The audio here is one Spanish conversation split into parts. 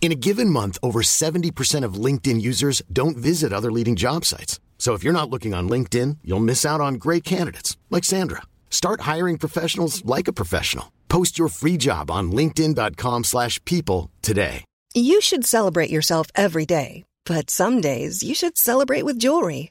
In a given month, over 70% of LinkedIn users don't visit other leading job sites. So if you're not looking on LinkedIn, you'll miss out on great candidates like Sandra. Start hiring professionals like a professional. Post your free job on linkedin.com/people today. You should celebrate yourself every day, but some days you should celebrate with jewelry.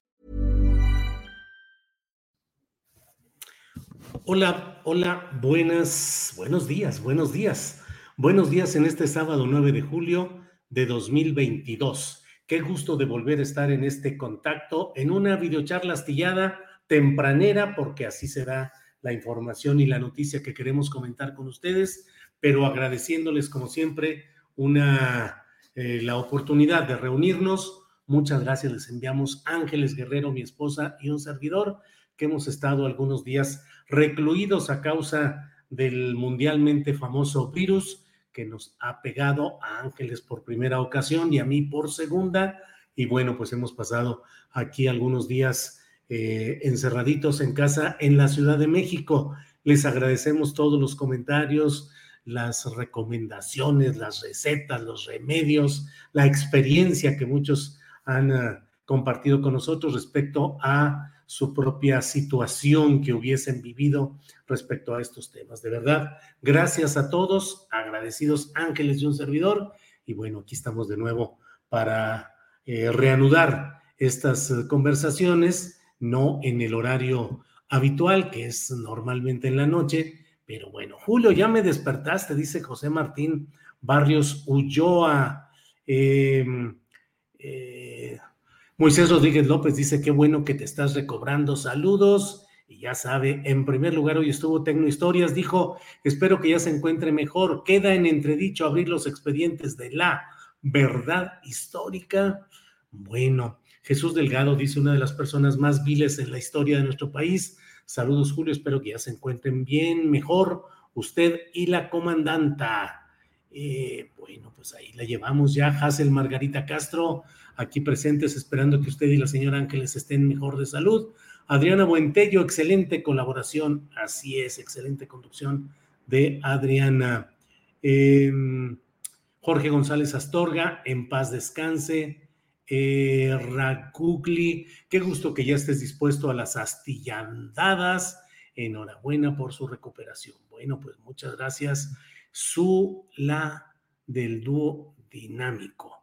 Hola, hola, buenas, buenos días, buenos días. Buenos días en este sábado 9 de julio de 2022. Qué gusto de volver a estar en este contacto, en una videocharla astillada tempranera, porque así será la información y la noticia que queremos comentar con ustedes, pero agradeciéndoles como siempre una, eh, la oportunidad de reunirnos. Muchas gracias, les enviamos Ángeles Guerrero, mi esposa y un servidor, que hemos estado algunos días recluidos a causa del mundialmente famoso virus que nos ha pegado a Ángeles por primera ocasión y a mí por segunda. Y bueno, pues hemos pasado aquí algunos días eh, encerraditos en casa en la Ciudad de México. Les agradecemos todos los comentarios, las recomendaciones, las recetas, los remedios, la experiencia que muchos han uh, compartido con nosotros respecto a su propia situación que hubiesen vivido respecto a estos temas. De verdad, gracias a todos, agradecidos ángeles de un servidor. Y bueno, aquí estamos de nuevo para eh, reanudar estas eh, conversaciones, no en el horario habitual, que es normalmente en la noche. Pero bueno, Julio, ya me despertaste, dice José Martín Barrios Ulloa. Eh, eh, Moisés Rodríguez López dice, qué bueno que te estás recobrando. Saludos. Y ya sabe, en primer lugar, hoy estuvo Tecno Historias, dijo, espero que ya se encuentre mejor. Queda en entredicho abrir los expedientes de la verdad histórica. Bueno, Jesús Delgado dice, una de las personas más viles en la historia de nuestro país. Saludos, Julio, espero que ya se encuentren bien, mejor usted y la comandanta. Eh, bueno, pues ahí la llevamos ya, Hazel Margarita Castro aquí presentes, esperando que usted y la señora Ángeles estén mejor de salud. Adriana Buentello, excelente colaboración, así es, excelente conducción de Adriana. Eh, Jorge González Astorga, en paz descanse. Eh, Racugli, qué gusto que ya estés dispuesto a las astillandadas. Enhorabuena por su recuperación. Bueno, pues muchas gracias. Su la del dúo dinámico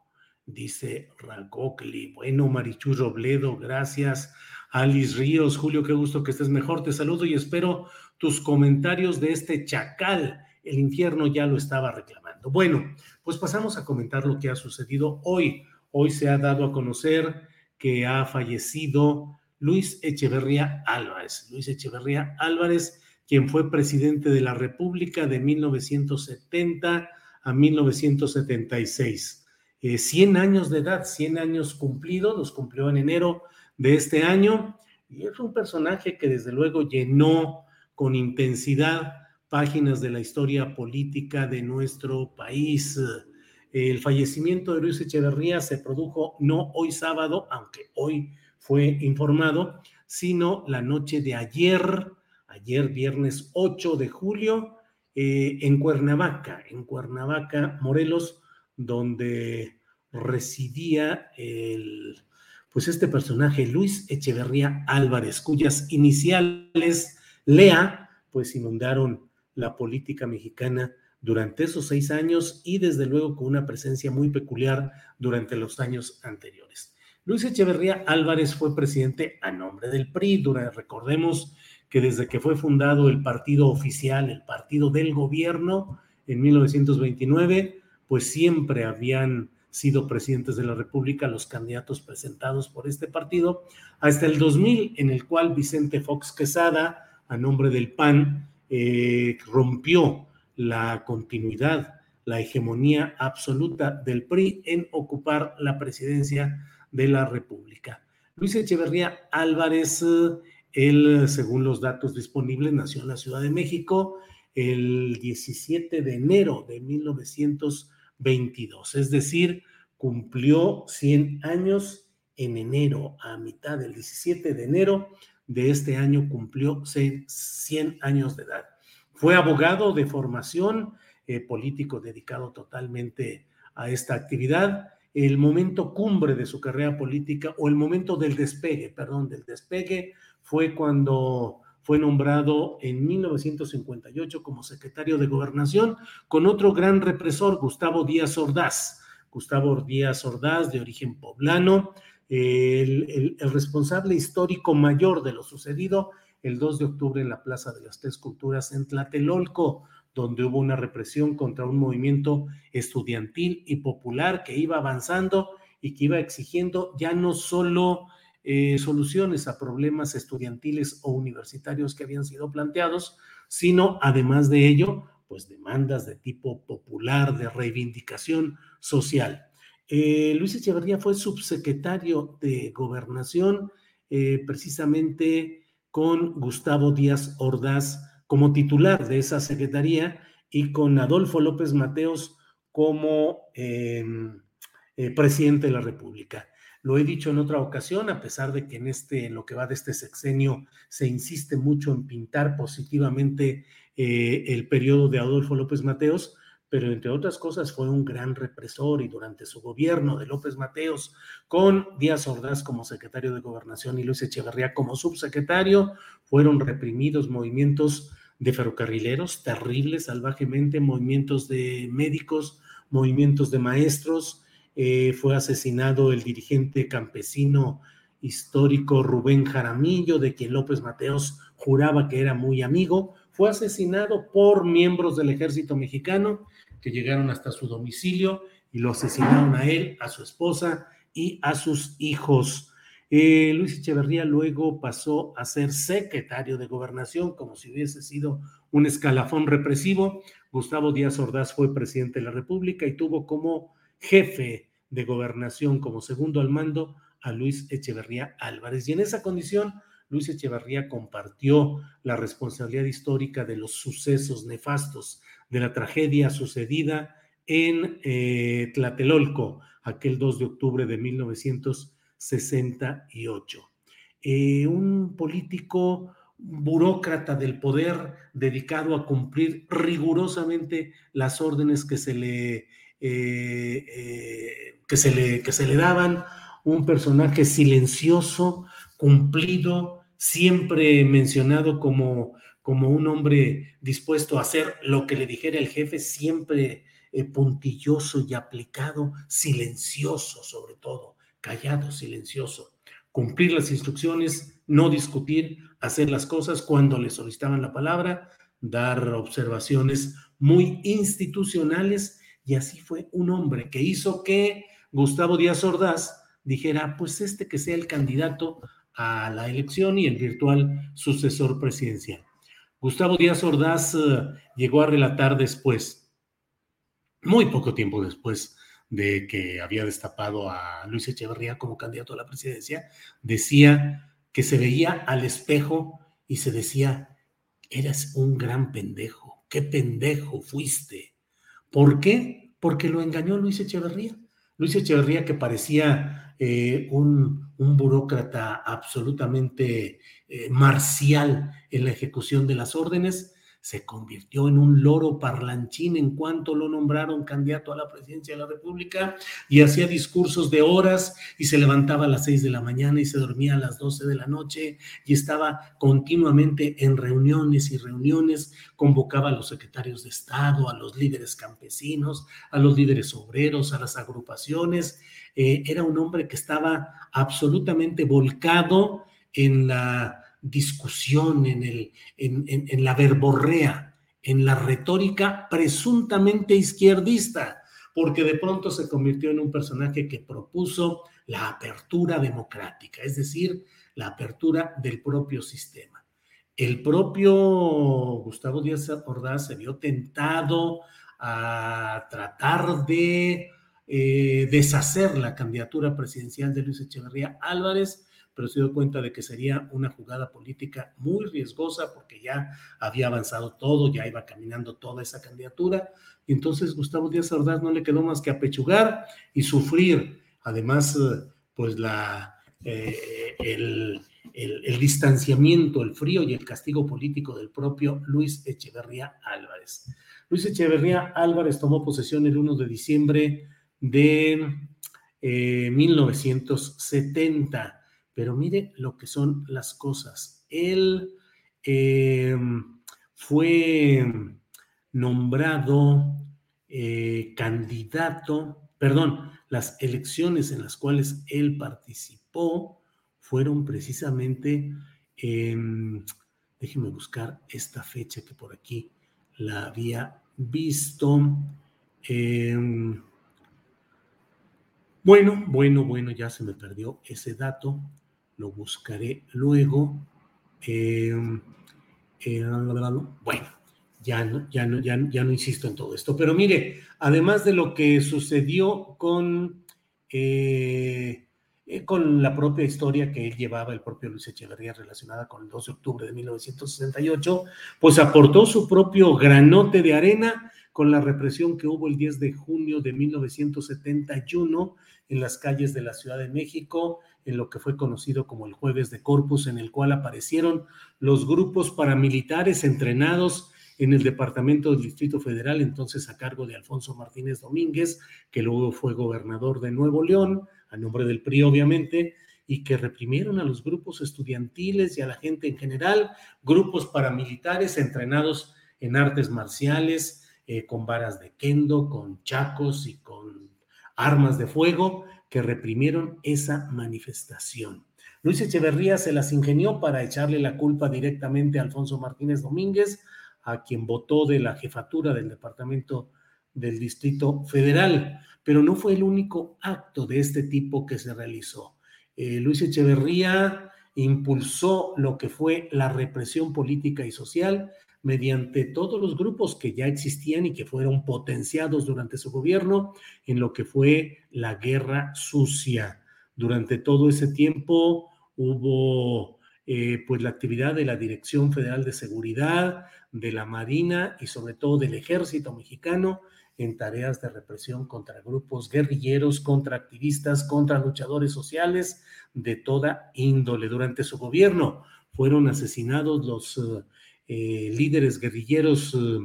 dice Ragocli. Bueno, Marichu Robledo, gracias. Alice Ríos, Julio, qué gusto que estés mejor. Te saludo y espero tus comentarios de este chacal. El infierno ya lo estaba reclamando. Bueno, pues pasamos a comentar lo que ha sucedido hoy. Hoy se ha dado a conocer que ha fallecido Luis Echeverría Álvarez. Luis Echeverría Álvarez, quien fue presidente de la República de 1970 a 1976 eh, 100 años de edad, 100 años cumplidos, los cumplió en enero de este año, y es un personaje que desde luego llenó con intensidad páginas de la historia política de nuestro país. El fallecimiento de Luis Echeverría se produjo no hoy sábado, aunque hoy fue informado, sino la noche de ayer, ayer viernes 8 de julio, eh, en Cuernavaca, en Cuernavaca, Morelos, donde residía el, pues este personaje, Luis Echeverría Álvarez, cuyas iniciales, Lea, pues inundaron la política mexicana durante esos seis años y desde luego con una presencia muy peculiar durante los años anteriores. Luis Echeverría Álvarez fue presidente a nombre del PRI. recordemos que desde que fue fundado el partido oficial, el partido del gobierno, en 1929, pues siempre habían sido presidentes de la República los candidatos presentados por este partido, hasta el 2000, en el cual Vicente Fox Quesada, a nombre del PAN, eh, rompió la continuidad, la hegemonía absoluta del PRI en ocupar la presidencia de la República. Luis Echeverría Álvarez, él, según los datos disponibles, nació en la Ciudad de México el 17 de enero de 1922, es decir, cumplió 100 años en enero, a mitad del 17 de enero de este año cumplió 100 años de edad. Fue abogado de formación, eh, político dedicado totalmente a esta actividad el momento cumbre de su carrera política o el momento del despegue, perdón, del despegue fue cuando fue nombrado en 1958 como secretario de gobernación con otro gran represor, Gustavo Díaz Ordaz. Gustavo Díaz Ordaz, de origen poblano, el, responsable histórico mayor de lo sucedido el 2 de octubre en la Plaza de las Tres Culturas en Tlatelolco, donde hubo una represión contra un movimiento estudiantil y popular que iba avanzando y que iba exigiendo ya no solo eh, soluciones a problemas estudiantiles o universitarios que habían sido planteados, sino además de ello, pues demandas de tipo popular, de reivindicación social. Eh, Luis Echeverría fue subsecretario de gobernación eh, precisamente con Gustavo Díaz Ordaz como titular de esa secretaría y con Adolfo López Mateos como em, presidente de la República. Lo he dicho en otra ocasión, a pesar de que en este, en lo que va de este sexenio, se insiste mucho en pintar positivamente eh, el periodo de Adolfo López Mateos, pero entre otras cosas fue un gran represor y durante su gobierno de López Mateos, con Díaz Ordaz como secretario de Gobernación y Luis Echeverría como subsecretario, fueron reprimidos movimientos de ferrocarrileros terribles, salvajemente, movimientos de médicos, movimientos de maestros. Eh, fue asesinado el dirigente campesino histórico Rubén Jaramillo, de quien López Mateos juraba que era muy amigo. Fue asesinado por miembros del ejército mexicano que llegaron hasta su domicilio y lo asesinaron a él, a su esposa y a sus hijos. Eh, Luis Echeverría luego pasó a ser secretario de gobernación, como si hubiese sido un escalafón represivo. Gustavo Díaz Ordaz fue presidente de la República y tuvo como jefe de gobernación, como segundo al mando, a Luis Echeverría Álvarez. Y en esa condición, Luis Echeverría compartió la responsabilidad histórica de los sucesos nefastos, de la tragedia sucedida en eh, Tlatelolco, aquel 2 de octubre de 1900 68. Eh, un político burócrata del poder dedicado a cumplir rigurosamente las órdenes que se le, eh, eh, que se le, que se le daban, un personaje silencioso, cumplido, siempre mencionado como, como un hombre dispuesto a hacer lo que le dijera el jefe, siempre puntilloso y aplicado, silencioso sobre todo callado, silencioso, cumplir las instrucciones, no discutir, hacer las cosas cuando le solicitaban la palabra, dar observaciones muy institucionales y así fue un hombre que hizo que Gustavo Díaz Ordaz dijera, pues este que sea el candidato a la elección y el virtual sucesor presidencial. Gustavo Díaz Ordaz eh, llegó a relatar después, muy poco tiempo después, de que había destapado a Luis Echeverría como candidato a la presidencia, decía que se veía al espejo y se decía, eres un gran pendejo, qué pendejo fuiste. ¿Por qué? Porque lo engañó Luis Echeverría. Luis Echeverría que parecía eh, un, un, burócrata absolutamente eh, marcial en la ejecución de las órdenes, se convirtió en un loro parlanchín en cuanto lo nombraron candidato a la presidencia de la República y hacía discursos de horas y se levantaba a las seis de la mañana y se dormía a las doce de la noche y estaba continuamente en reuniones y reuniones, convocaba a los secretarios de Estado, a los líderes campesinos, a los líderes obreros, a las agrupaciones. Eh, era un hombre que estaba absolutamente volcado en la discusión, en, el, en, la verborrea, en la retórica presuntamente izquierdista, porque de pronto se convirtió en un personaje que propuso la apertura democrática, es decir, la apertura del propio sistema. El propio Gustavo Díaz Ordaz se vio tentado a tratar de eh, deshacer la candidatura presidencial de Luis Echeverría Álvarez, pero se dio cuenta de que sería una jugada política muy riesgosa porque ya había avanzado todo, ya iba caminando toda esa candidatura. Y entonces Gustavo Díaz Ordaz no le quedó más que apechugar y sufrir, además, eh, pues la, eh, el, el, distanciamiento, el frío y el castigo político del propio Luis Echeverría Álvarez. Luis Echeverría Álvarez tomó posesión el 1 de diciembre de 1970 eh, pero mire lo que son las cosas. Él eh, fue nombrado eh, candidato, perdón, las elecciones en las cuales él participó fueron precisamente, déjeme buscar esta fecha que por aquí la había visto. Bueno, bueno, bueno, ya se me perdió ese dato lo buscaré luego. Em, eh, bueno, ya no, ya, no, ya, no insisto en todo esto, pero mire, además de lo que sucedió con, eh, eh, con la propia historia que él llevaba, el propio Luis Echeverría, relacionada con el 2 de octubre de 1968, pues aportó su propio granote de arena con la represión que hubo el 10 de junio de 1971 en las calles de la Ciudad de México, en lo que fue conocido como el Jueves de Corpus, en el cual aparecieron los grupos paramilitares entrenados en el Departamento del Distrito Federal, entonces a cargo de Alfonso Martínez Domínguez, que luego fue gobernador de Nuevo León, a nombre del PRI obviamente, y que reprimieron a los grupos estudiantiles y a la gente en general, grupos paramilitares entrenados en artes marciales, eh, con varas de kendo, con chacos y con armas de fuego, que reprimieron esa manifestación. Luis Echeverría se las ingenió para echarle la culpa directamente a Alfonso Martínez Domínguez, a quien votó de la jefatura del Departamento del Distrito Federal, pero no fue el único acto de este tipo que se realizó. Eh, Luis Echeverría impulsó lo que fue la represión política y social mediante todos los grupos que ya existían y que fueron potenciados durante su gobierno en lo que fue la guerra sucia. Durante todo ese tiempo hubo eh, pues la actividad de la Dirección Federal de Seguridad, de la Marina y sobre todo del Ejército Mexicano en tareas de represión contra grupos guerrilleros, contra activistas, contra luchadores sociales de toda índole. Durante su gobierno fueron asesinados los eh, líderes guerrilleros eh,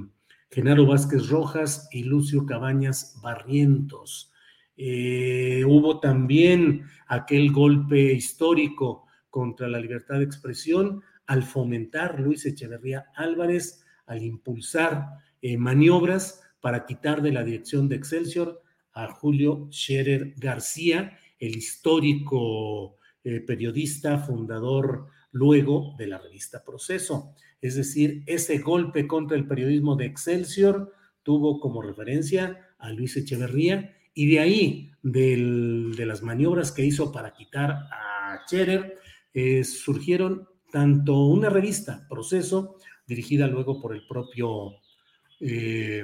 Genaro Vázquez Rojas y Lucio Cabañas Barrientos. Eh, hubo también aquel golpe histórico contra la libertad de expresión al fomentar Luis Echeverría Álvarez, al impulsar maniobras para quitar de la dirección de Excelsior a Julio Scherer García, el histórico periodista, fundador luego de la revista Proceso. Es decir, ese golpe contra el periodismo de Excelsior tuvo como referencia a Luis Echeverría y de ahí, de las maniobras que hizo para quitar a Scherer, eh, surgieron tanto una revista, Proceso, dirigida luego por el propio, eh,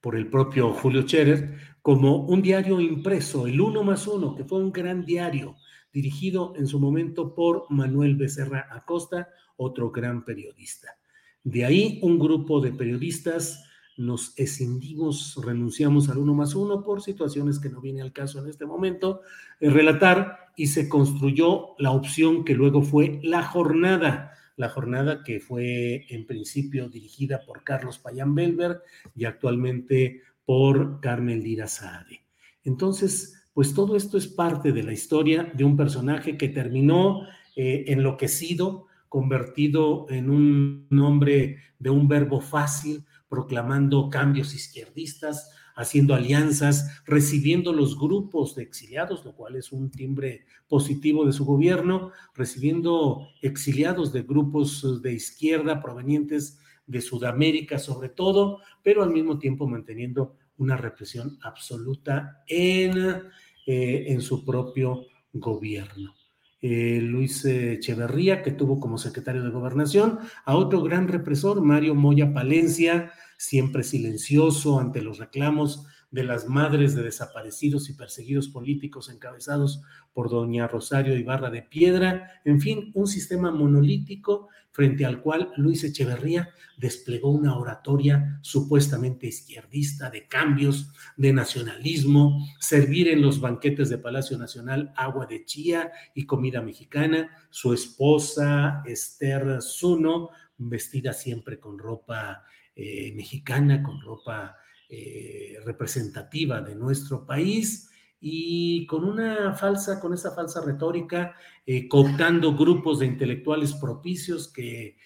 por el propio Julio Scherer, como un diario impreso, el Uno más Uno, que fue un gran diario, dirigido en su momento por Manuel Becerra Acosta, otro gran periodista. De ahí un grupo de periodistas nos escindimos, renunciamos al uno más uno por situaciones que no viene al caso en este momento, eh, relatar y se construyó la opción que luego fue la jornada, la jornada que fue en principio dirigida por Carlos Payán Belver y actualmente por Carmen Lira Saade. Entonces, pues todo esto es parte de la historia de un personaje que terminó eh, enloquecido, convertido en un hombre de un verbo fácil, proclamando cambios izquierdistas, haciendo alianzas, recibiendo los grupos de exiliados, lo cual es un timbre positivo de su gobierno, recibiendo exiliados de grupos de izquierda provenientes de Sudamérica sobre todo, pero al mismo tiempo manteniendo una represión absoluta en, eh, en su propio gobierno. Eh, Luis Echeverría, que tuvo como secretario de gobernación, a otro gran represor, Mario Moya Palencia, siempre silencioso ante los reclamos de las madres de desaparecidos y perseguidos políticos encabezados por doña Rosario Ibarra de Piedra, en fin, un sistema monolítico frente al cual Luis Echeverría desplegó una oratoria supuestamente izquierdista de cambios, de nacionalismo, servir en los banquetes de Palacio Nacional agua de chía y comida mexicana, su esposa Esther Zuno, vestida siempre con ropa eh, mexicana, con ropa eh, representativa de nuestro país y con una falsa, con esa falsa retórica, eh, cooptando grupos de intelectuales propicios que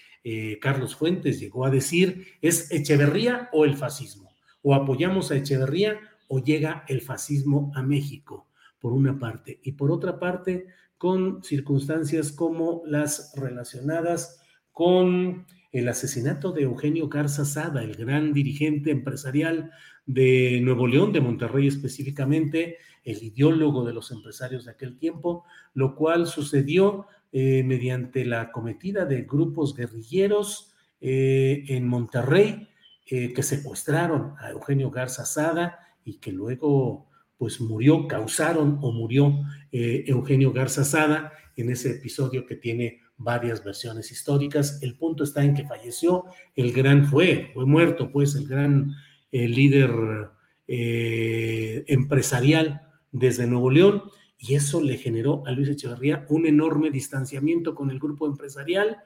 Carlos Fuentes llegó a decir, es Echeverría o el fascismo, o apoyamos a Echeverría o llega el fascismo a México, por una parte, y por otra parte, con circunstancias como las relacionadas con el asesinato de Eugenio Garza Sada, el gran dirigente empresarial de Nuevo León, de Monterrey específicamente, el ideólogo de los empresarios de aquel tiempo, lo cual sucedió eh, mediante la cometida de grupos guerrilleros eh, en Monterrey eh, que secuestraron a Eugenio Garza Sada y que luego pues murió, causaron o murió Eugenio Garza Sada en ese episodio que tiene varias versiones históricas. El punto está en que falleció el gran, fue, fue muerto pues el gran líder empresarial desde Nuevo León y eso le generó a Luis Echeverría un enorme distanciamiento con el grupo empresarial.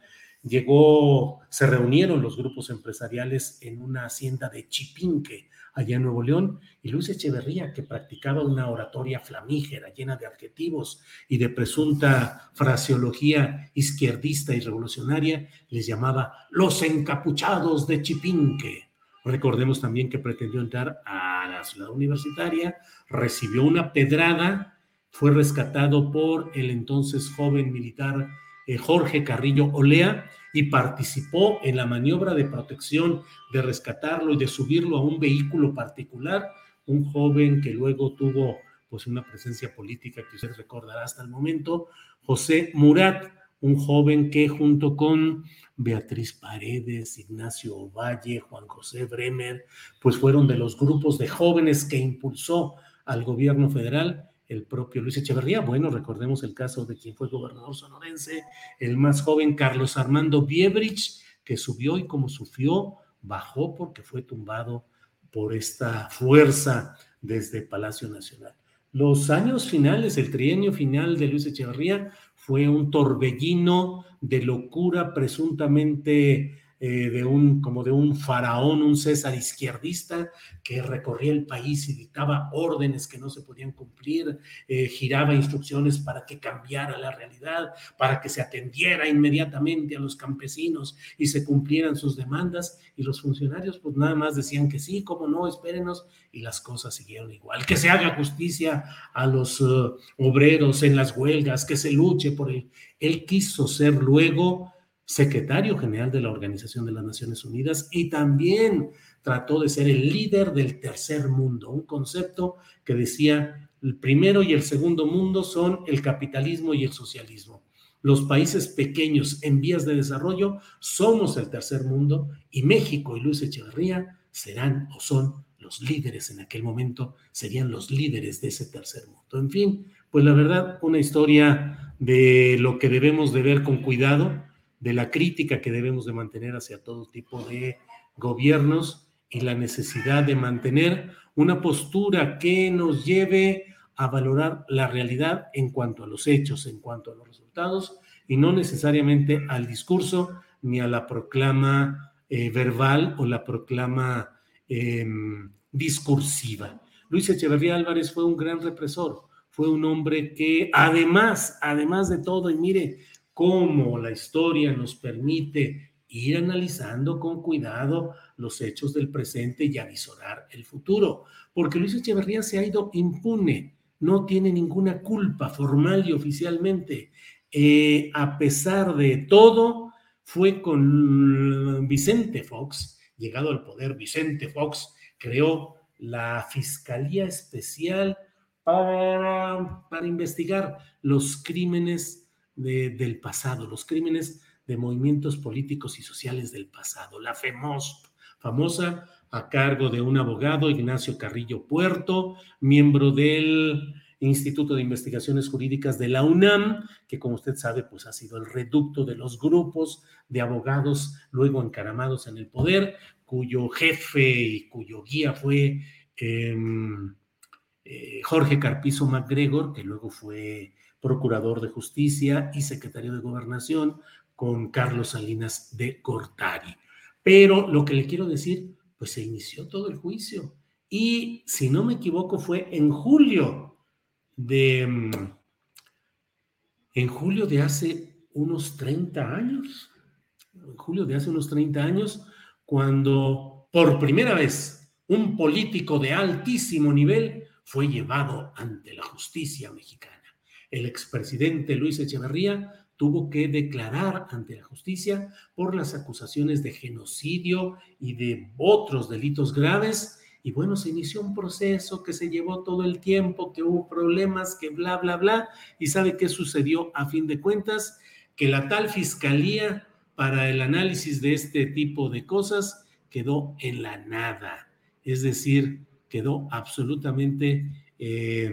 Llegó, se reunieron los grupos empresariales en una hacienda de Chipinque, allá en Nuevo León, y Luis Echeverría, que practicaba una oratoria flamígera, llena de adjetivos y de presunta fraseología izquierdista y revolucionaria, les llamaba los encapuchados de Chipinque. Recordemos también que pretendió entrar a la ciudad universitaria, recibió una pedrada, fue rescatado por el entonces joven militar eh, Jorge Carrillo Olea, y participó en la maniobra de protección de rescatarlo y de subirlo a un vehículo particular, un joven que luego tuvo pues una presencia política que usted recordará hasta el momento, José Murat, un joven que junto con Beatriz Paredes, Ignacio Valle, Juan José Bremer, pues fueron de los grupos de jóvenes que impulsó al gobierno federal el propio Luis Echeverría. Bueno, recordemos el caso de quien fue gobernador sonorense, el más joven Carlos Armando Biebrich, que subió y como sufrió, bajó porque fue tumbado por esta fuerza desde Palacio Nacional. Los años finales, el trienio final de Luis Echeverría fue un torbellino de locura presuntamente eh, de un, como de un faraón, un César izquierdista que recorría el país y dictaba órdenes que no se podían cumplir, eh, giraba instrucciones para que cambiara la realidad, para que se atendiera inmediatamente a los campesinos y se cumplieran sus demandas y los funcionarios pues nada más decían que sí, cómo no, espérenos y las cosas siguieron igual, que se haga justicia a los eh, obreros en las huelgas, que se luche por él. Él quiso ser luego secretario general de la Organización de las Naciones Unidas y también trató de ser el líder del tercer mundo, un concepto que decía el primero y el segundo mundo son el capitalismo y el socialismo. Los países pequeños en vías de desarrollo somos el tercer mundo y México y Luis Echeverría serán o son los líderes en aquel momento, serían los líderes de ese tercer mundo. En fin, pues la verdad, una historia de lo que debemos de ver con cuidado, de la crítica que debemos de mantener hacia todo tipo de gobiernos y la necesidad de mantener una postura que nos lleve a valorar la realidad en cuanto a los hechos, en cuanto a los resultados, y no necesariamente al discurso ni a la proclama eh, verbal o la proclama em, discursiva. Luis Echeverría Álvarez fue un gran represor, fue un hombre que además, además de todo, y mire cómo la historia nos permite ir analizando con cuidado los hechos del presente y avisorar el futuro, porque Luis Echeverría se ha ido impune, no tiene ninguna culpa formal y oficialmente. Eh, a pesar de todo, fue con Vicente Fox, llegado al poder, Vicente Fox creó la Fiscalía Especial para, para investigar los crímenes del pasado, los crímenes de movimientos políticos y sociales del pasado, la FEMOSP, famosa a cargo de un abogado, Ignacio Carrillo Puerto, miembro del Instituto de Investigaciones Jurídicas de la UNAM, que como usted sabe, pues ha sido el reducto de los grupos de abogados luego encaramados en el poder, cuyo jefe y cuyo guía fue em, eh, Jorge Carpizo MacGregor, que luego fue procurador de justicia y secretario de gobernación, con Carlos Salinas de Cortari. Pero lo que le quiero decir, pues se inició todo el juicio. Y si no me equivoco, fue en julio de, mm, en julio de hace unos 30 años, en julio de hace unos 30 años, cuando por primera vez un político de altísimo nivel fue llevado ante la justicia mexicana. El expresidente Luis Echeverría tuvo que declarar ante la justicia por las acusaciones de genocidio y de otros delitos graves y bueno, se inició un proceso que se llevó todo el tiempo, que hubo problemas, que bla, bla, bla. ¿Y sabe qué sucedió a fin de cuentas? Que la tal fiscalía para el análisis de este tipo de cosas quedó en la nada. Es decir, quedó absolutamente... Eh...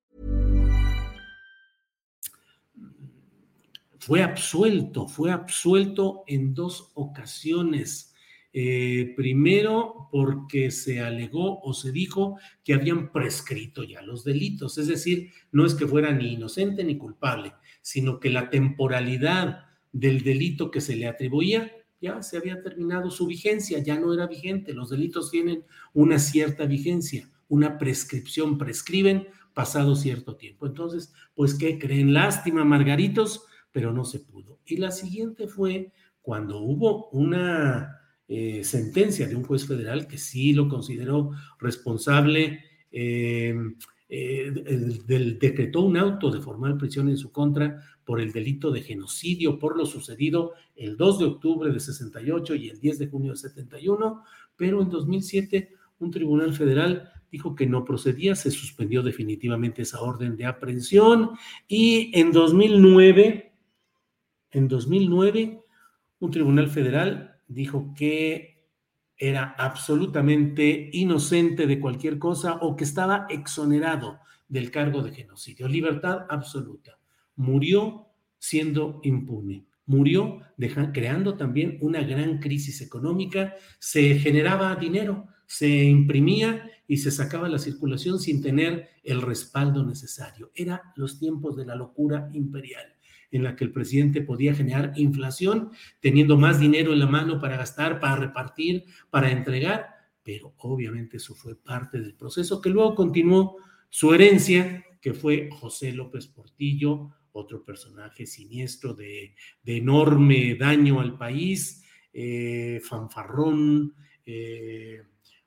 Fue absuelto, fue absuelto en dos ocasiones. Eh, primero, porque se alegó o se dijo que habían prescrito ya los delitos, es decir, no es que fuera ni inocente ni culpable, sino que la temporalidad del delito que se le atribuía ya se había terminado su vigencia, ya no era vigente. Los delitos tienen una cierta vigencia, una prescripción, prescriben pasado cierto tiempo. Entonces, pues, ¿qué creen? Lástima, Margaritos, pero no se pudo. Y la siguiente fue cuando hubo una eh, sentencia de un juez federal que sí lo consideró responsable, eh, eh, del, decretó un auto de formal prisión en su contra por el delito de genocidio, por lo sucedido el 2 de octubre de 68 y el 10 de junio de 71, pero en 2007 un tribunal federal dijo que no procedía, se suspendió definitivamente esa orden de aprehensión y en 2009 en 2009, un tribunal federal dijo que era absolutamente inocente de cualquier cosa o que estaba exonerado del cargo de genocidio. Libertad absoluta. Murió siendo impune. Murió creando también una gran crisis económica. Se generaba dinero, se imprimía y se sacaba la circulación sin tener el respaldo necesario. Eran los tiempos de la locura imperial en la que el presidente podía generar inflación, teniendo más dinero en la mano para gastar, para repartir, para entregar, pero obviamente eso fue parte del proceso que luego continuó su herencia, que fue José López Portillo, otro personaje siniestro de, enorme daño al país, eh, fanfarrón, eh,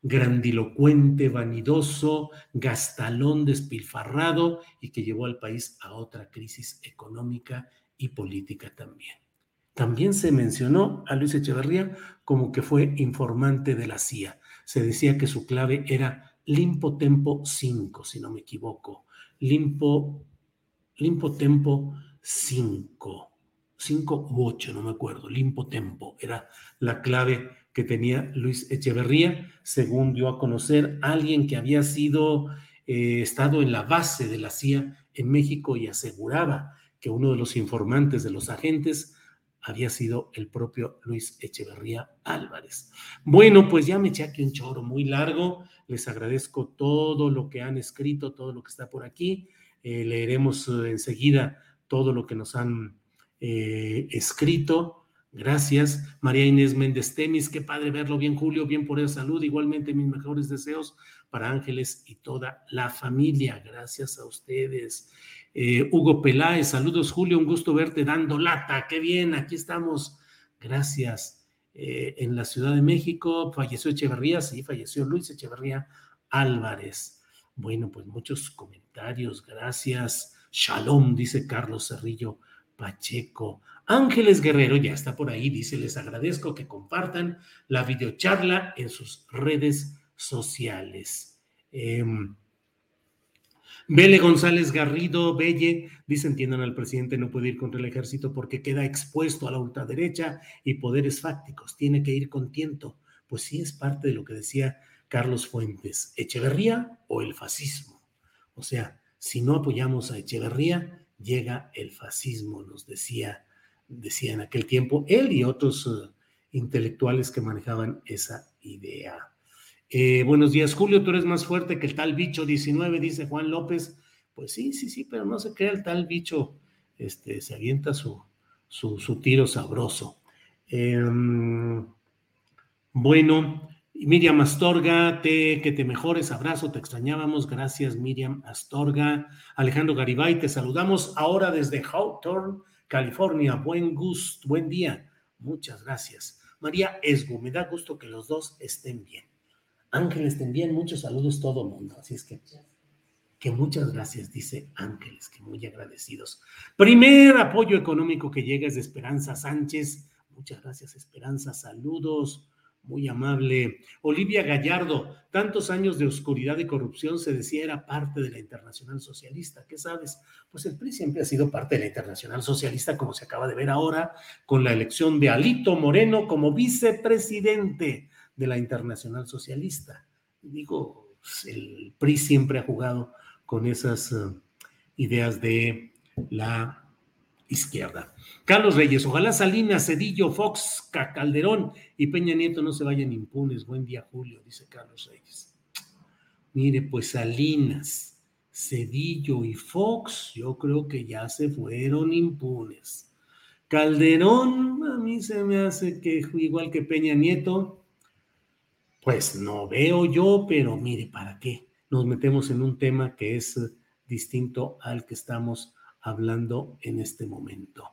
grandilocuente, vanidoso, gastalón despilfarrado y que llevó al país a otra crisis económica y política también. También se mencionó a Luis Echeverría como que fue informante de la CIA. Se decía que su clave era Limpo Tempo 5, si no me equivoco. Limpo, Limpo Tempo 5, 5 u 8, no me acuerdo. Limpo Tempo era la clave que tenía Luis Echeverría, según dio a conocer alguien que había sido eh, estado en la base de la CIA en México y aseguraba que uno de los informantes de los agentes había sido el propio Luis Echeverría Álvarez. Bueno, pues ya me eché aquí un choro muy largo. Les agradezco todo lo que han escrito, todo lo que está por aquí. Eh, leeremos eh, enseguida todo lo que nos han escrito. Gracias. María Inés Méndez Temis, qué padre verlo. Bien, Julio, bien por el salud. Igualmente, mis mejores deseos para Ángeles y toda la familia. Gracias a ustedes. Eh, Hugo Peláez, saludos Julio, un gusto verte dando lata, qué bien, aquí estamos, gracias. Eh, en la Ciudad de México falleció Echeverría, sí, falleció Luis Echeverría Álvarez. Bueno, pues muchos comentarios, gracias. Shalom, dice Carlos Cerrillo Pacheco. Ángeles Guerrero ya está por ahí, dice, les agradezco que compartan la videocharla en sus redes sociales. Em, Bele González Garrido, Belle, dice, entiendan al presidente, no puede ir contra el ejército porque queda expuesto a la ultraderecha y poderes fácticos, tiene que ir con tiento. Pues sí, es parte de lo que decía Carlos Fuentes, Echeverría o el fascismo. O sea, si no apoyamos a Echeverría, llega el fascismo, nos decía, decía en aquel tiempo él y otros eh, intelectuales que manejaban esa idea. Eh, buenos días, Julio, tú eres más fuerte que el tal bicho 19, dice Juan López. Pues sí, sí, sí, pero no se crea el tal bicho, este, se avienta su, su, tiro sabroso. Em, bueno, Miriam Astorga, te, que te mejores, abrazo, te extrañábamos, gracias Miriam Astorga. Alejandro Garibay, te saludamos ahora desde Hawthorne, California. Buen gusto, buen día, muchas gracias. María Esgu, me da gusto que los dos estén bien. Ángeles, te envían muchos saludos todo el mundo. Así es que, que muchas gracias, dice Ángeles, que muy agradecidos. Primer apoyo económico que llega es de Esperanza Sánchez. Muchas gracias, Esperanza. Saludos. Muy amable. Olivia Gallardo, tantos años de oscuridad y corrupción se decía era parte de la Internacional Socialista. ¿Qué sabes? Pues el PRI siempre ha sido parte de la Internacional Socialista, como se acaba de ver ahora, con la elección de Alito Moreno como vicepresidente de la Internacional Socialista. Digo, el PRI siempre ha jugado con esas eh, ideas de la izquierda. Carlos Reyes, ojalá Salinas, Cedillo, Fox, Calderón y Peña Nieto no se vayan impunes. Buen día, Julio, dice Carlos Reyes. Mire, pues Salinas, Cedillo y Fox, yo creo que ya se fueron impunes. Calderón, a mí se me hace que igual que Peña Nieto, pues no veo yo, pero mire, ¿para qué? Nos metemos en un tema que es distinto al que estamos hablando en este momento.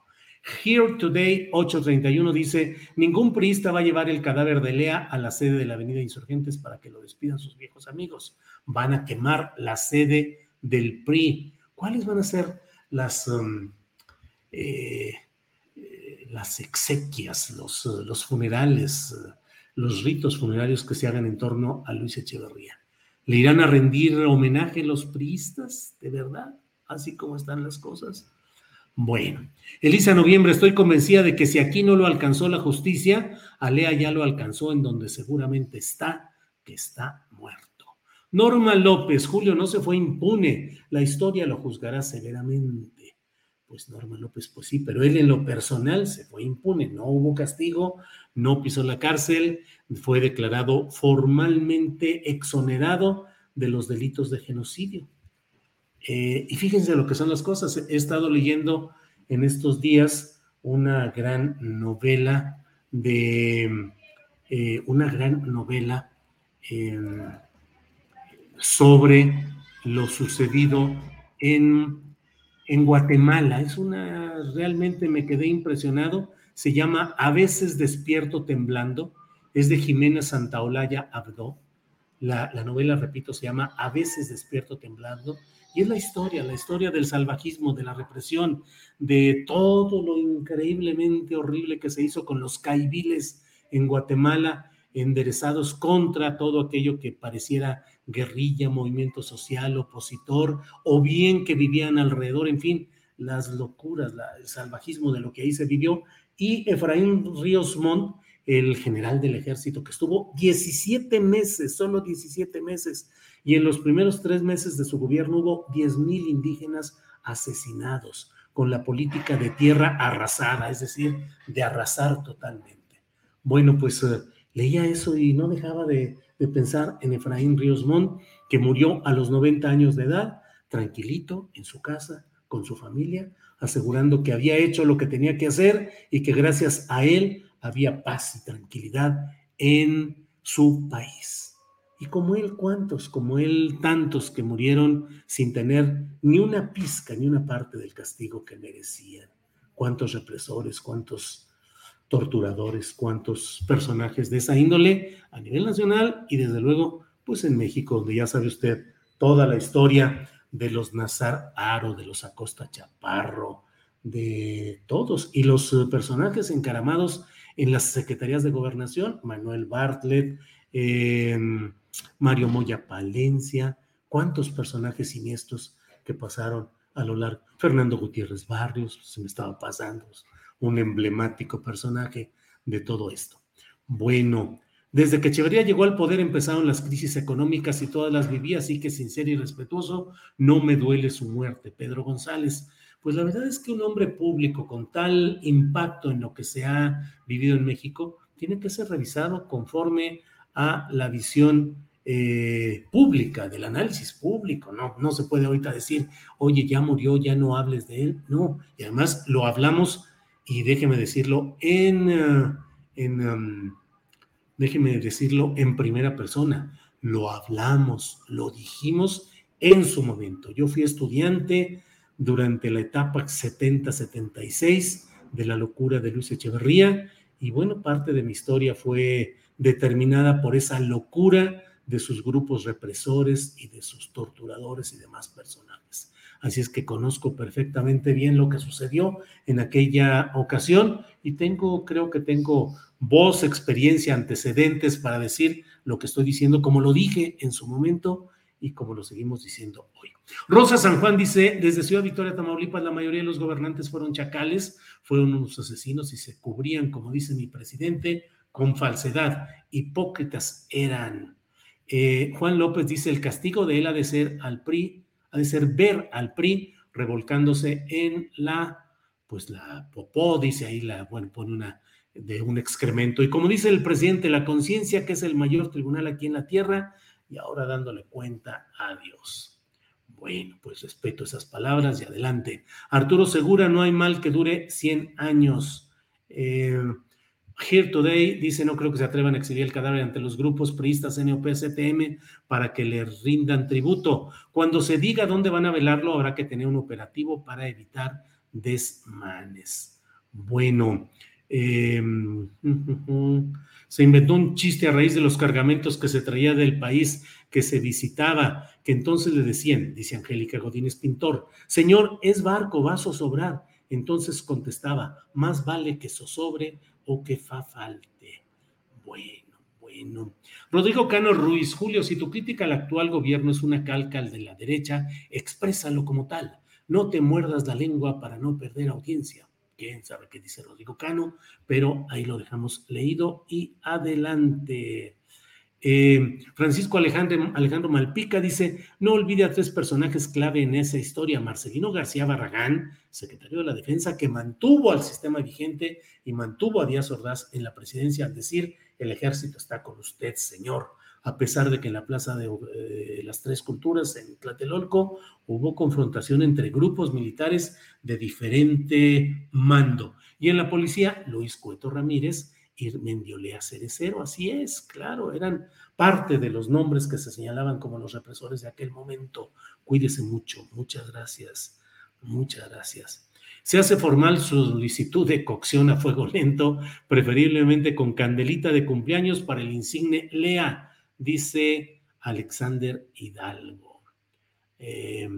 Here Today 831 dice, ningún priista va a llevar el cadáver de Lea a la sede de la Avenida Insurgentes para que lo despidan sus viejos amigos. Van a quemar la sede del PRI. ¿Cuáles van a ser las, um, eh, las exequias, los, los funerales? los ritos funerarios que se hagan en torno a Luis Echeverría. ¿Le irán a rendir homenaje los priistas? ¿De verdad? Así como están las cosas. Bueno, Elisa Noviembre, estoy convencida de que si aquí no lo alcanzó la justicia, Alea ya lo alcanzó en donde seguramente está, que está muerto. Norma López, Julio no se fue impune, la historia lo juzgará severamente pues Norma López, pues sí, pero él en lo personal se fue impune, no hubo castigo, no pisó la cárcel, fue declarado formalmente exonerado de los delitos de genocidio. Eh, y fíjense lo que son las cosas. He estado leyendo en estos días una gran novela de eh, una gran novela sobre lo sucedido en, en Guatemala. Es una, realmente me quedé impresionado. Se llama A veces despierto temblando. Es de Jimena Santaolalla Abdo. La, la novela, repito, se llama A veces despierto temblando. Y es la historia, la historia del salvajismo, de la represión, de todo lo increíblemente horrible que se hizo con los caibiles en Guatemala, enderezados contra todo aquello que pareciera guerrilla, movimiento social, opositor, o bien que vivían alrededor, en fin, las locuras, el salvajismo de lo que ahí se vivió. Y Efraín Ríos Montt, el general del ejército, que estuvo 17 meses, solo 17 meses, y en los primeros tres meses de su gobierno hubo 10 mil indígenas asesinados con la política de tierra arrasada, es decir, de arrasar totalmente. Bueno, pues eh, leía eso y no dejaba de, de pensar en Efraín Ríos Montt, que murió a los 90 años de edad, tranquilito, en su casa, con su familia, asegurando que había hecho lo que tenía que hacer y que gracias a él había paz y tranquilidad en su país. Y como él, ¿cuántos? Como él, tantos que murieron sin tener ni una pizca, ni una parte del castigo que merecían. ¿Cuántos represores, cuántos torturadores, cuántos personajes de esa índole a nivel nacional y desde luego, pues en México, donde ya sabe usted toda la historia de los Nazar Aro, de los Acosta Chaparro, de todos, y los eh, personajes encaramados en las secretarías de gobernación, Manuel Bartlett, em, Mario Moya Palencia, cuántos personajes siniestros que pasaron a lo largo, Fernando Gutiérrez Barrios, se me estaba pasando, un emblemático personaje de todo esto. Bueno, desde que Echeverría llegó al poder empezaron las crisis económicas y todas las vivía, así que sincero y respetuoso, no me duele su muerte. Pedro González, pues la verdad es que un hombre público con tal impacto en lo que se ha vivido en México tiene que ser revisado conforme a la visión eh, pública, del análisis público. No, no se puede ahorita decir, oye, ya murió, ya no hables de él. No, y además lo hablamos y déjeme decirlo en, eh, en um, déjeme decirlo en primera persona, lo hablamos, lo dijimos en su momento. Yo fui estudiante durante la etapa 70-76 de la locura de Luis Echeverría y bueno, parte de mi historia fue determinada por esa locura de sus grupos represores y de sus torturadores y demás personajes. Así es que conozco perfectamente bien lo que sucedió en aquella ocasión y tengo, creo que tengo voz, experiencia, antecedentes para decir lo que estoy diciendo, como lo dije en su momento y como lo seguimos diciendo hoy. Rosa San Juan dice, desde Ciudad Victoria, Tamaulipas, la mayoría de los gobernantes fueron chacales, fueron unos asesinos y se cubrían, como dice mi presidente, con falsedad. Hipócritas eran. Eh, Juan López dice, el castigo de él ha de ser al PRI ha de ser ver al PRI revolcándose en la, pues la popó, dice ahí la, bueno, pone una de un excremento. Y como dice el presidente, la conciencia, que es el mayor tribunal aquí en la tierra, y ahora dándole cuenta a Dios. Bueno, pues respeto esas palabras y adelante. Arturo Segura, no hay mal que dure 100 años. Eh, Here Today dice, no creo que se atrevan a exhibir el cadáver ante los grupos priistas NOP, CTM para que le rindan tributo. Cuando se diga dónde van a velarlo, habrá que tener un operativo para evitar desmanes. Bueno, em, se inventó un chiste a raíz de los cargamentos que se traía del país que se visitaba, que entonces le decían, dice Angélica Godínez Pintor, señor, es barco, va a zozobrar. Entonces contestaba, más vale que zozobre que fa falte. Bueno, bueno. Rodrigo Cano Ruiz, Julio, si tu crítica al actual gobierno es una calca al de la derecha, exprésalo como tal. No te muerdas la lengua para no perder audiencia. Quién sabe qué dice Rodrigo Cano, pero ahí lo dejamos leído y adelante. Eh, Francisco Alejandro, Alejandro Malpica dice, no olvide a tres personajes clave en esa historia, Marcelino García Barragán, secretario de la Defensa, que mantuvo al sistema vigente y mantuvo a Díaz Ordaz en la presidencia al decir, el ejército está con usted, señor, a pesar de que en la Plaza de eh, las Tres Culturas, en Tlatelolco, hubo confrontación entre grupos militares de diferente mando. Y en la policía, Luis Cueto Ramírez, Irmendiolea Cerecero, así es, claro, eran parte de los nombres que se señalaban como los represores de aquel momento. Cuídese mucho, muchas gracias, muchas gracias. Se hace formal su solicitud de cocción a fuego lento, preferiblemente con candelita de cumpleaños para el insigne Lea, dice Alexander Hidalgo. Eh,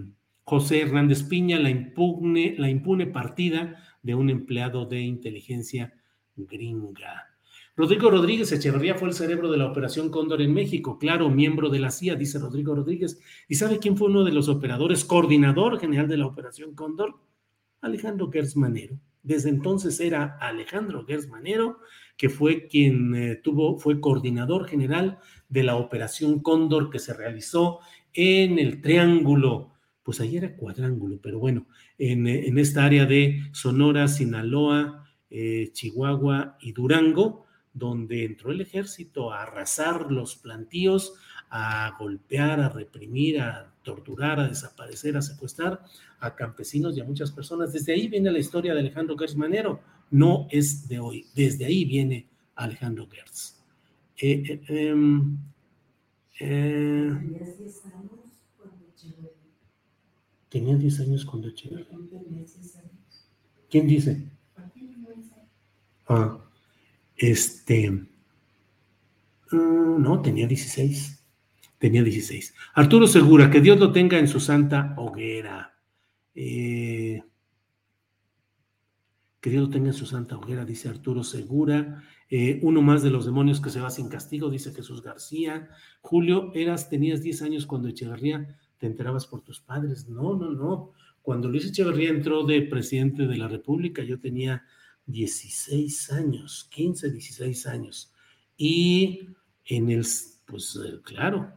José Hernández Piña, la, impugne, la impune partida de un empleado de inteligencia gringa. Rodrigo Rodríguez Echeverría fue el cerebro de la Operación Cóndor en México, claro, miembro de la CIA, dice Rodrigo Rodríguez. ¿Y sabe quién fue uno de los operadores, coordinador general de la Operación Cóndor? Alejandro Gersmanero. Desde entonces era Alejandro Gersmanero, que fue quien eh, tuvo, fue coordinador general de la Operación Cóndor que se realizó en el Triángulo, pues ahí era cuadrángulo, pero bueno, en, en esta área de Sonora, Sinaloa, eh, Chihuahua y Durango, donde entró el ejército a arrasar los plantíos, a golpear, a reprimir, a torturar, a desaparecer, a secuestrar a campesinos y a muchas personas. Desde ahí viene la historia de Alejandro Gertz Manero, no es de hoy, desde ahí viene Alejandro Gertz. Eh, eh, em, eh, tenía 10 años cuando Echeverría. ¿Quién dice? Ah, este. Mm, no, tenía 16. Tenía 16. Arturo Segura, que Dios lo tenga en su santa hoguera. Eh, que Dios lo tenga en su santa hoguera, dice Arturo Segura. Eh, uno más de los demonios que se va sin castigo, dice Jesús García. Julio, eras, tenías 10 años cuando Echeverría te enterabas por tus padres. No, no, no. Cuando Luis Echeverría entró de presidente de la República, yo tenía 16 años, 15, 16 años. Y en el, pues eh, claro,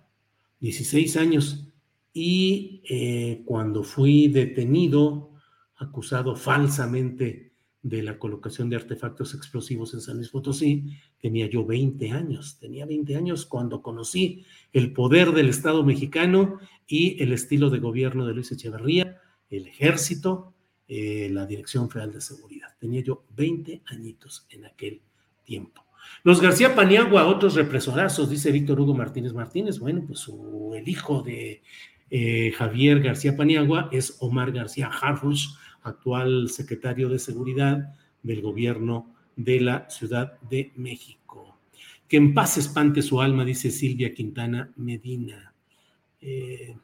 16 años. Y eh, cuando fui detenido, acusado falsamente de la colocación de artefactos explosivos en San Luis Potosí, tenía yo 20 años. Tenía 20 años cuando conocí el poder del Estado mexicano y el estilo de gobierno de Luis Echeverría, el ejército, eh, la Dirección Federal de Seguridad. Tenía yo 20 añitos en aquel tiempo. Los García Paniagua, otros represorazos, dice Víctor Hugo Martínez Martínez. Bueno, pues el hijo de eh, Javier García Paniagua es Omar García Harfuch, actual secretario de Seguridad del gobierno de la Ciudad de México. Que en paz espante su alma, dice Silvia Quintana Medina. Eh,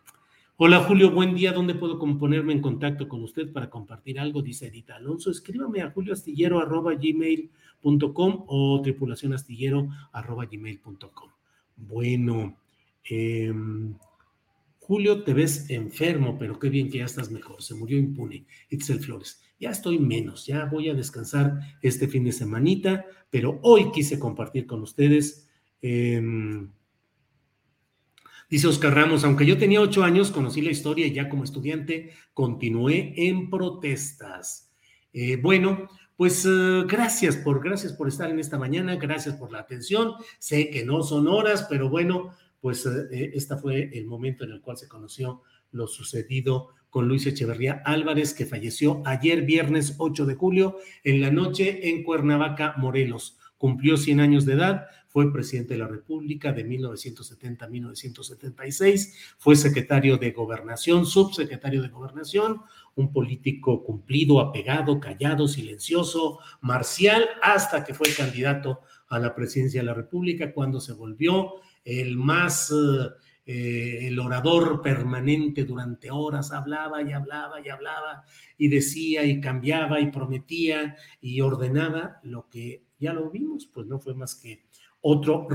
Hola Julio, buen día. ¿Dónde puedo ponerme en contacto con usted para compartir algo? Dice Edita Alonso. Escríbame a julioastillero.gmail.com o tripulacionastillero.gmail.com. Bueno, em, Julio, te ves enfermo, pero qué bien que ya estás mejor. Se murió impune. Itzel Flores. Ya estoy menos, ya voy a descansar este fin de semanita, pero hoy quise compartir con ustedes. Em, Dice Oscar Ramos, aunque yo tenía ocho años, conocí la historia y ya como estudiante continué en protestas. Eh, bueno, pues eh, gracias por, gracias por estar en esta mañana, gracias por la atención. Sé que no son horas, pero bueno, pues este fue el momento en el cual se conoció lo sucedido con Luis Echeverría Álvarez, que falleció ayer viernes 8 de julio en la noche en Cuernavaca, Morelos. Cumplió 100 años de edad, fue presidente de la República de 1970 a 1976, fue secretario de Gobernación, subsecretario de Gobernación, un político cumplido, apegado, callado, silencioso, marcial, hasta que fue candidato a la presidencia de la República, cuando se volvió el más... Eh, el orador permanente durante horas hablaba y hablaba y hablaba y decía y cambiaba y prometía y ordenaba lo que ya lo vimos, pues no fue más que otro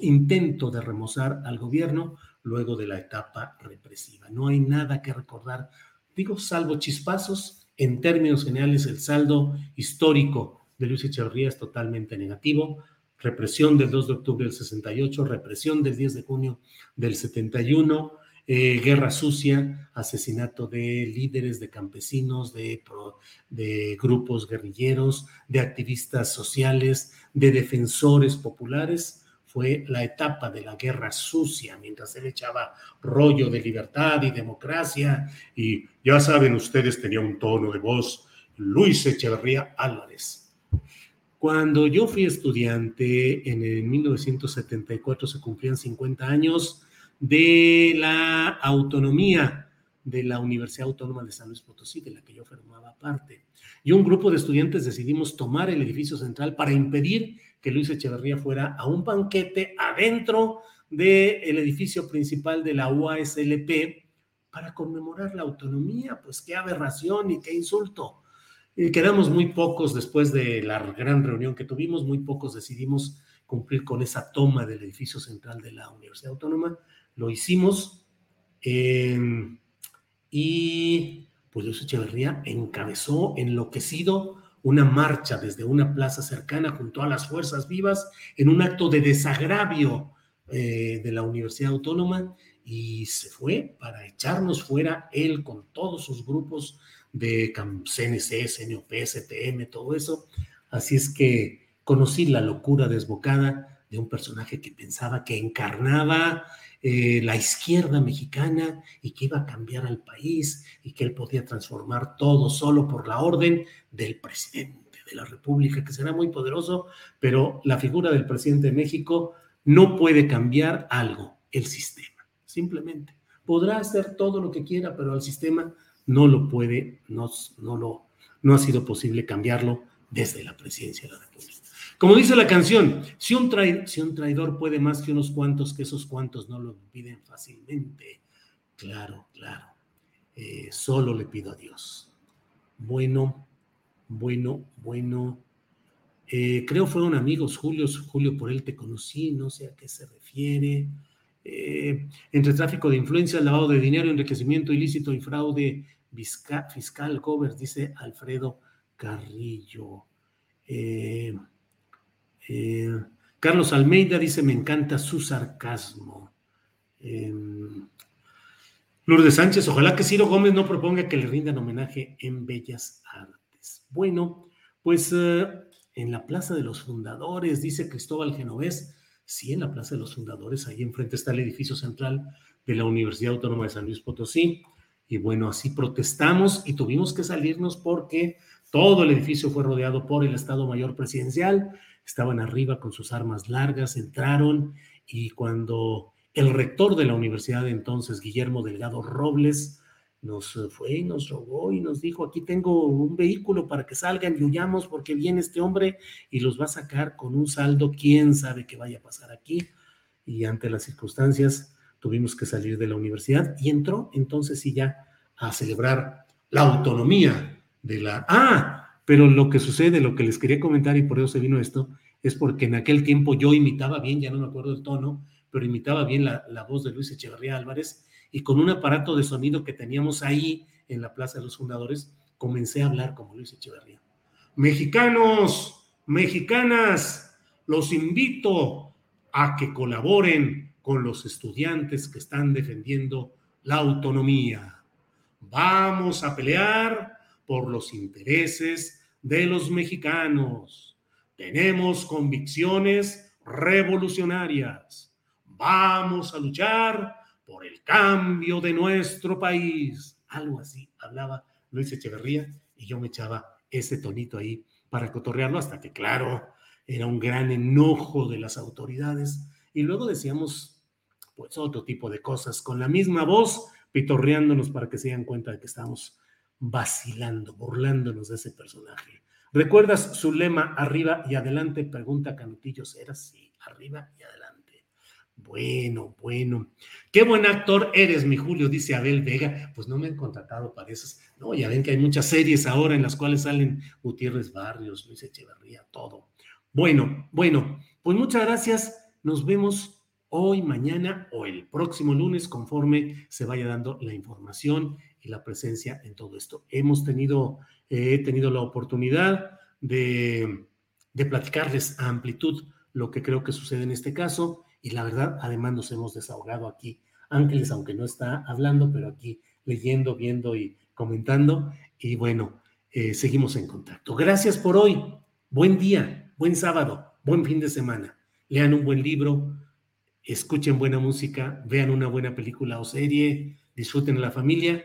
intento de remozar al gobierno luego de la etapa represiva. No hay nada que recordar, digo, salvo chispazos. En términos generales, el saldo histórico de Luis Echeverría es totalmente negativo. Represión del 2 de octubre del 68, represión del 10 de junio del 71, eh, guerra sucia, asesinato de líderes, de campesinos, de, grupos guerrilleros, de activistas sociales, de defensores populares. Fue la etapa de la guerra sucia, mientras él echaba rollo de libertad y democracia. Y ya saben ustedes, tenía un tono de voz Luis Echeverría Álvarez. Cuando yo fui estudiante, en el 1974 se cumplían 50 años de la autonomía de la Universidad Autónoma de San Luis Potosí, de la que yo formaba parte. Y un grupo de estudiantes decidimos tomar el edificio central para impedir que Luis Echeverría fuera a un banquete adentro del edificio principal de la UASLP para conmemorar la autonomía. Pues qué aberración y qué insulto. Y quedamos muy pocos después de la gran reunión que tuvimos, muy pocos decidimos cumplir con esa toma del edificio central de la Universidad Autónoma. Lo hicimos em, y pues Luis Echeverría encabezó enloquecido una marcha desde una plaza cercana junto a las fuerzas vivas en un acto de desagravio eh, de la Universidad Autónoma y se fue para echarnos fuera él con todos sus grupos de CNC, CNOP, STM, todo eso. Así es que conocí la locura desbocada de un personaje que pensaba que encarnaba eh, la izquierda mexicana y que iba a cambiar al país y que él podía transformar todo solo por la orden del presidente de la República, que será muy poderoso, pero la figura del presidente de México no puede cambiar algo, el sistema, simplemente. Podrá hacer todo lo que quiera, pero el sistema no lo puede, no, no, lo, no ha sido posible cambiarlo desde la presidencia de la República. Como dice la canción, si un, traidor puede más que unos cuantos, que esos cuantos no lo piden fácilmente. Claro, claro. Eh, solo le pido a Dios. Bueno, bueno, bueno. Eh, creo fueron amigos, Julio, Julio, por él te conocí, no sé a qué se refiere. Eh, entre tráfico de influencia, lavado de dinero, enriquecimiento ilícito y fraude fiscal, covers, dice Alfredo Carrillo. Eh, eh, Carlos Almeida dice, me encanta su sarcasmo. Lourdes Sánchez, ojalá que Ciro Gómez no proponga que le rindan homenaje en Bellas Artes. Bueno, pues en la Plaza de los Fundadores, dice Cristóbal Genovés, sí, en la Plaza de los Fundadores, ahí enfrente está el edificio central de la Universidad Autónoma de San Luis Potosí. Y bueno, así protestamos y tuvimos que salirnos porque todo el edificio fue rodeado por el Estado Mayor Presidencial. Estaban arriba con sus armas largas, entraron y cuando el rector de la universidad entonces, Guillermo Delgado Robles, nos eh, fue y nos robó y nos dijo, aquí tengo un vehículo para que salgan y huyamos porque viene este hombre y los va a sacar con un saldo, quién sabe qué vaya a pasar aquí. Y ante las circunstancias tuvimos que salir de la universidad y entró entonces sí ya a celebrar la autonomía de la... Ah, pero lo que sucede, lo que les quería comentar y por eso se vino esto, es porque en aquel tiempo yo imitaba bien, ya no me acuerdo el tono, pero imitaba bien la, voz de Luis Echeverría Álvarez y con un aparato de sonido que teníamos ahí en la Plaza de los Fundadores, comencé a hablar como Luis Echeverría. Mexicanos, mexicanas, los invito a que colaboren con los estudiantes que están defendiendo la autonomía. Vamos a pelear por los intereses de los mexicanos. Tenemos convicciones revolucionarias. Vamos a luchar por el cambio de nuestro país. Algo así hablaba Luis Echeverría y yo me echaba ese tonito ahí para cotorrearlo hasta que, claro, era un gran enojo de las autoridades. Y luego decíamos, pues, otro tipo de cosas con la misma voz, pitorreándonos para que se den cuenta de que estamos vacilando, burlándonos de ese personaje. ¿Recuerdas su lema arriba y adelante? Pregunta Canutillos. Era así, arriba y adelante. Bueno, bueno. Qué buen actor eres, mi Julio, dice Abel Vega. Pues no me han contratado para esas. No, ya ven que hay muchas series ahora en las cuales salen Gutiérrez Barrios, Luis Echeverría, todo. Bueno, bueno, pues muchas gracias. Nos vemos hoy, mañana o el próximo lunes conforme se vaya dando la información y la presencia en todo esto. Hemos tenido, he tenido la oportunidad de, de platicarles a amplitud lo que creo que sucede en este caso y la verdad, además nos hemos desahogado aquí. Ángeles, aunque no está hablando, pero aquí leyendo, viendo y comentando. Y bueno, eh, seguimos en contacto. Gracias por hoy. Buen día, buen sábado, buen fin de semana. Lean un buen libro, escuchen buena música, vean una buena película o serie, disfruten a la familia.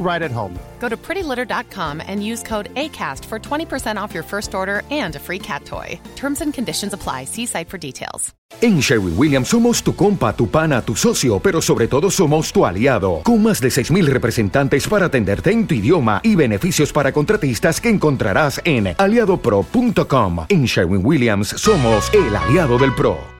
right at home. Go to prettylitter.com and use code ACAST for 20% off your first order and a free cat toy. Terms and conditions apply. See site for details. En Sherwin Williams somos tu compa, tu pana, tu socio, pero sobre todo somos tu aliado, con más de 6.000 representantes para atenderte en tu idioma y beneficios para contratistas que encontrarás en aliadopro.com. En Sherwin Williams somos el aliado del PRO.